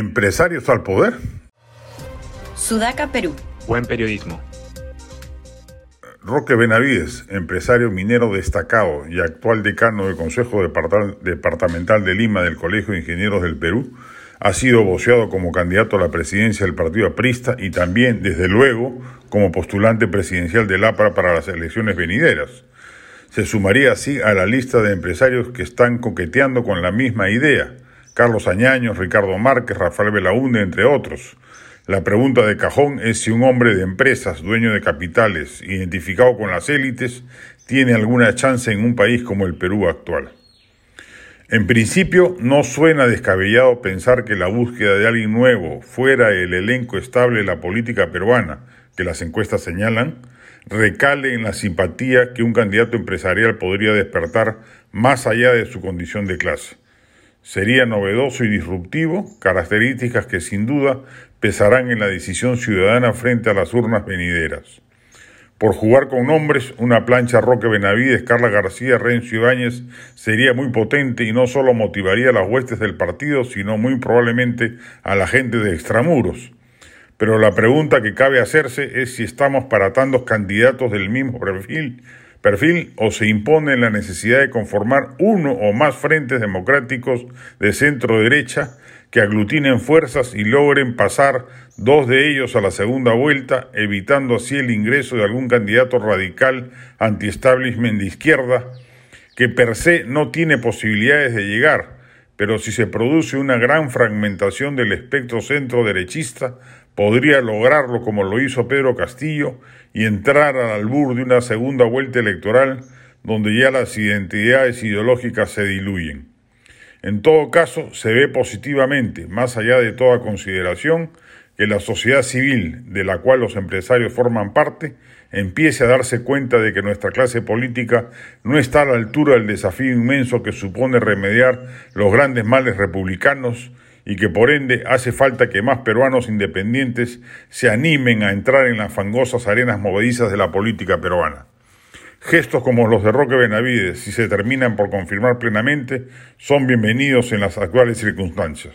Empresarios al poder. Sudaca, Perú. Buen periodismo. Roque Benavides, empresario minero destacado y actual decano del Consejo Departamental de Lima del Colegio de Ingenieros del Perú, ha sido voceado como candidato a la presidencia del Partido Aprista y también, desde luego, como postulante presidencial del APRA para las elecciones venideras. Se sumaría así a la lista de empresarios que están coqueteando con la misma idea, Carlos Añaños, Ricardo Márquez, Rafael Belaúnde, entre otros. La pregunta de cajón es si un hombre de empresas, dueño de capitales, identificado con las élites, tiene alguna chance en un país como el Perú actual. En principio, no suena descabellado pensar que la búsqueda de alguien nuevo fuera el elenco estable de la política peruana, que las encuestas señalan, recale en la simpatía que un candidato empresarial podría despertar más allá de su condición de clase. Sería novedoso y disruptivo, características que sin duda pesarán en la decisión ciudadana frente a las urnas venideras. Por jugar con nombres, una plancha Roque Benavides, Carla García, Renzo Ibáñez sería muy potente y no solo motivaría a las huestes del partido, sino muy probablemente a la gente de extramuros. Pero la pregunta que cabe hacerse es si estamos para tantos candidatos del mismo perfil perfil o se impone la necesidad de conformar uno o más frentes democráticos de centro derecha que aglutinen fuerzas y logren pasar dos de ellos a la segunda vuelta, evitando así el ingreso de algún candidato radical anti-establishment de izquierda, que per se no tiene posibilidades de llegar, pero si se produce una gran fragmentación del espectro centro-derechista, podría lograrlo como lo hizo Pedro Castillo y entrar al albur de una segunda vuelta electoral donde ya las identidades ideológicas se diluyen. En todo caso, se ve positivamente, más allá de toda consideración, que la sociedad civil, de la cual los empresarios forman parte, empiece a darse cuenta de que nuestra clase política no está a la altura del desafío inmenso que supone remediar los grandes males republicanos y que por ende hace falta que más peruanos independientes se animen a entrar en las fangosas arenas movedizas de la política peruana. Gestos como los de Roque Benavides, si se terminan por confirmar plenamente, son bienvenidos en las actuales circunstancias.